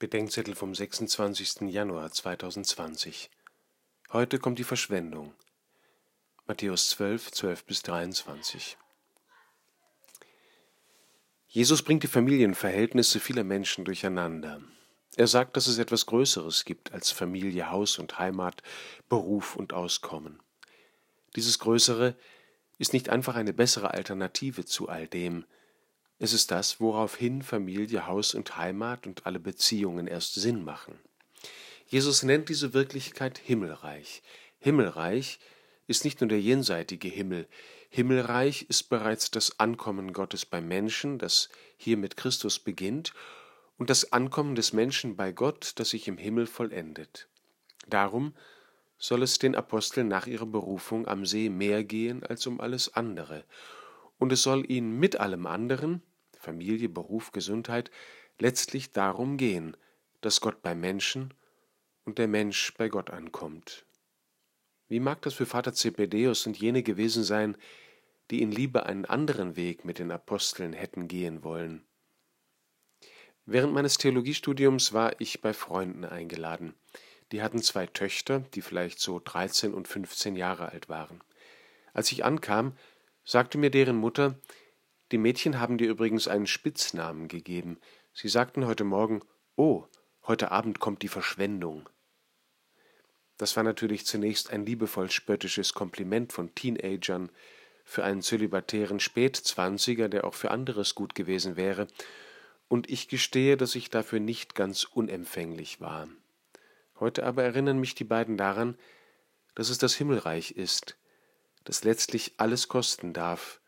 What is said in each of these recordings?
Bedenkzettel vom 26. Januar 2020. Heute kommt die Verschwendung. Matthäus 12, 12 bis 23. Jesus bringt die Familienverhältnisse vieler Menschen durcheinander. Er sagt, dass es etwas Größeres gibt als Familie, Haus und Heimat, Beruf und Auskommen. Dieses Größere ist nicht einfach eine bessere Alternative zu all dem, es ist das, woraufhin Familie, Haus und Heimat und alle Beziehungen erst Sinn machen. Jesus nennt diese Wirklichkeit Himmelreich. Himmelreich ist nicht nur der jenseitige Himmel, Himmelreich ist bereits das Ankommen Gottes beim Menschen, das hier mit Christus beginnt, und das Ankommen des Menschen bei Gott, das sich im Himmel vollendet. Darum soll es den Aposteln nach ihrer Berufung am See mehr gehen als um alles andere, und es soll ihnen mit allem anderen, Familie, Beruf, Gesundheit, letztlich darum gehen, dass Gott beim Menschen und der Mensch bei Gott ankommt. Wie mag das für Vater Zebedeus und jene gewesen sein, die in Liebe einen anderen Weg mit den Aposteln hätten gehen wollen? Während meines Theologiestudiums war ich bei Freunden eingeladen. Die hatten zwei Töchter, die vielleicht so 13 und 15 Jahre alt waren. Als ich ankam, sagte mir deren Mutter, die Mädchen haben dir übrigens einen Spitznamen gegeben. Sie sagten heute Morgen, oh, heute Abend kommt die Verschwendung. Das war natürlich zunächst ein liebevoll spöttisches Kompliment von Teenagern für einen zölibatären Spätzwanziger, der auch für anderes gut gewesen wäre, und ich gestehe, dass ich dafür nicht ganz unempfänglich war. Heute aber erinnern mich die beiden daran, dass es das Himmelreich ist, das letztlich alles kosten darf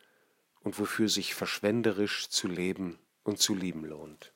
und wofür sich verschwenderisch zu leben und zu lieben lohnt.